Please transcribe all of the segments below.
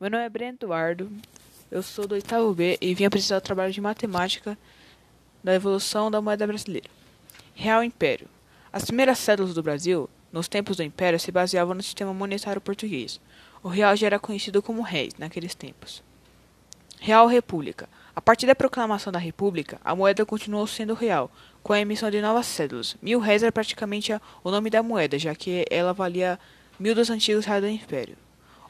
Meu nome é Breno Eduardo, eu sou do oitavo B e vim apresentar o trabalho de matemática da evolução da moeda brasileira. Real Império. As primeiras cédulas do Brasil, nos tempos do Império, se baseavam no sistema monetário português. O real já era conhecido como réis naqueles tempos. Real República. A partir da proclamação da República, a moeda continuou sendo real, com a emissão de novas cédulas. Mil réis era praticamente o nome da moeda, já que ela valia mil dos antigos reais do Império.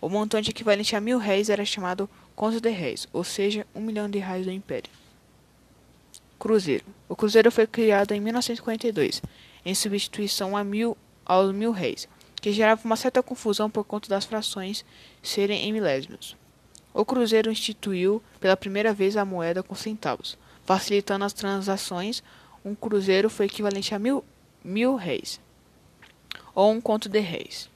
O montante equivalente a mil réis era chamado conto de réis, ou seja, um milhão de reais do Império. Cruzeiro. O cruzeiro foi criado em 1942, em substituição a mil, aos mil réis, que gerava uma certa confusão por conta das frações serem em milésimos. O cruzeiro instituiu pela primeira vez a moeda com centavos, facilitando as transações. Um cruzeiro foi equivalente a mil, mil réis, ou um conto de réis.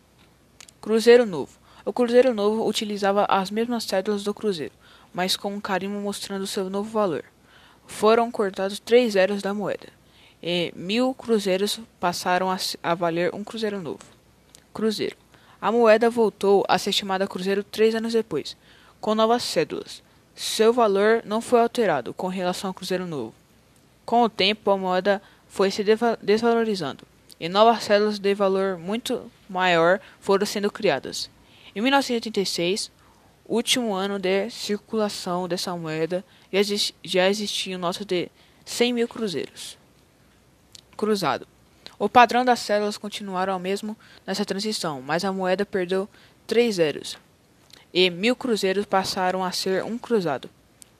Cruzeiro Novo. O Cruzeiro Novo utilizava as mesmas cédulas do Cruzeiro, mas com um carimbo mostrando seu novo valor. Foram cortados três zeros da moeda, e mil cruzeiros passaram a, a valer um Cruzeiro Novo. Cruzeiro. A moeda voltou a ser chamada Cruzeiro três anos depois, com novas cédulas. Seu valor não foi alterado com relação ao Cruzeiro Novo. Com o tempo, a moeda foi se desvalorizando, e novas cédulas de valor muito maior foram sendo criadas. Em 1986, último ano de circulação dessa moeda, já existiam notas de 100 mil cruzeiros. Cruzado. O padrão das células continuaram ao mesmo nessa transição, mas a moeda perdeu três zeros, e mil cruzeiros passaram a ser um cruzado.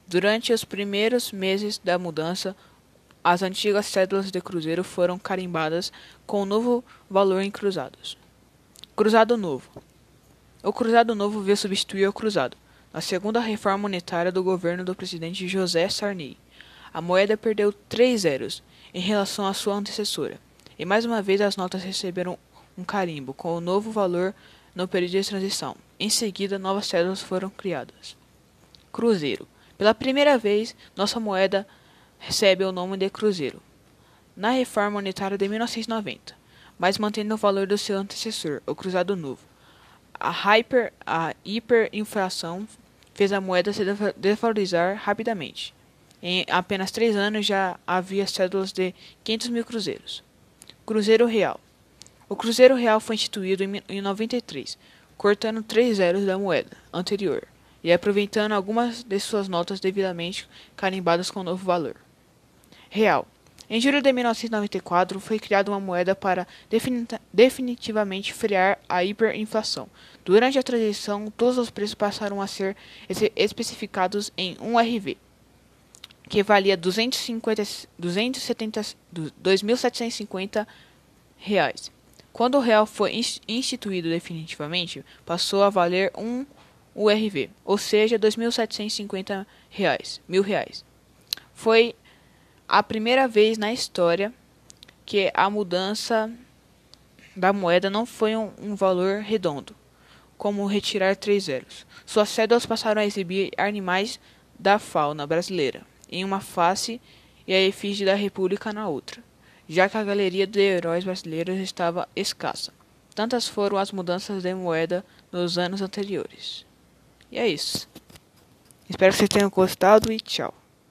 Durante os primeiros meses da mudança, as antigas cédulas de cruzeiro foram carimbadas com o novo valor em cruzados. Cruzado Novo o Cruzado Novo veio substituir o Cruzado, na segunda reforma monetária do governo do presidente José Sarney. A moeda perdeu três zeros em relação à sua antecessora, e mais uma vez as notas receberam um carimbo com o novo valor no período de transição. Em seguida, novas cédulas foram criadas. Cruzeiro. Pela primeira vez, nossa moeda recebe o nome de Cruzeiro. Na reforma monetária de 1990, mas mantendo o valor do seu antecessor, o Cruzado Novo. A, hyper, a hiperinflação fez a moeda se desvalorizar rapidamente. Em apenas três anos já havia cédulas de 500 mil cruzeiros. Cruzeiro Real. O Cruzeiro Real foi instituído em 93, cortando três zeros da moeda anterior e aproveitando algumas de suas notas devidamente carimbadas com novo valor. Real. Em julho de 1994, foi criada uma moeda para definitivamente frear a hiperinflação. Durante a transição, todos os preços passaram a ser especificados em 1 RV, que valia 250, 270, 2.750 reais. Quando o real foi instituído definitivamente, passou a valer 1 URV, ou seja, 2.750 reais, mil reais. Foi a primeira vez na história que a mudança da moeda não foi um, um valor redondo, como retirar três zeros. Suas cédulas passaram a exibir animais da fauna brasileira em uma face e a efígie da República na outra, já que a galeria de heróis brasileiros estava escassa. Tantas foram as mudanças de moeda nos anos anteriores. E é isso. Espero que vocês tenham gostado e tchau.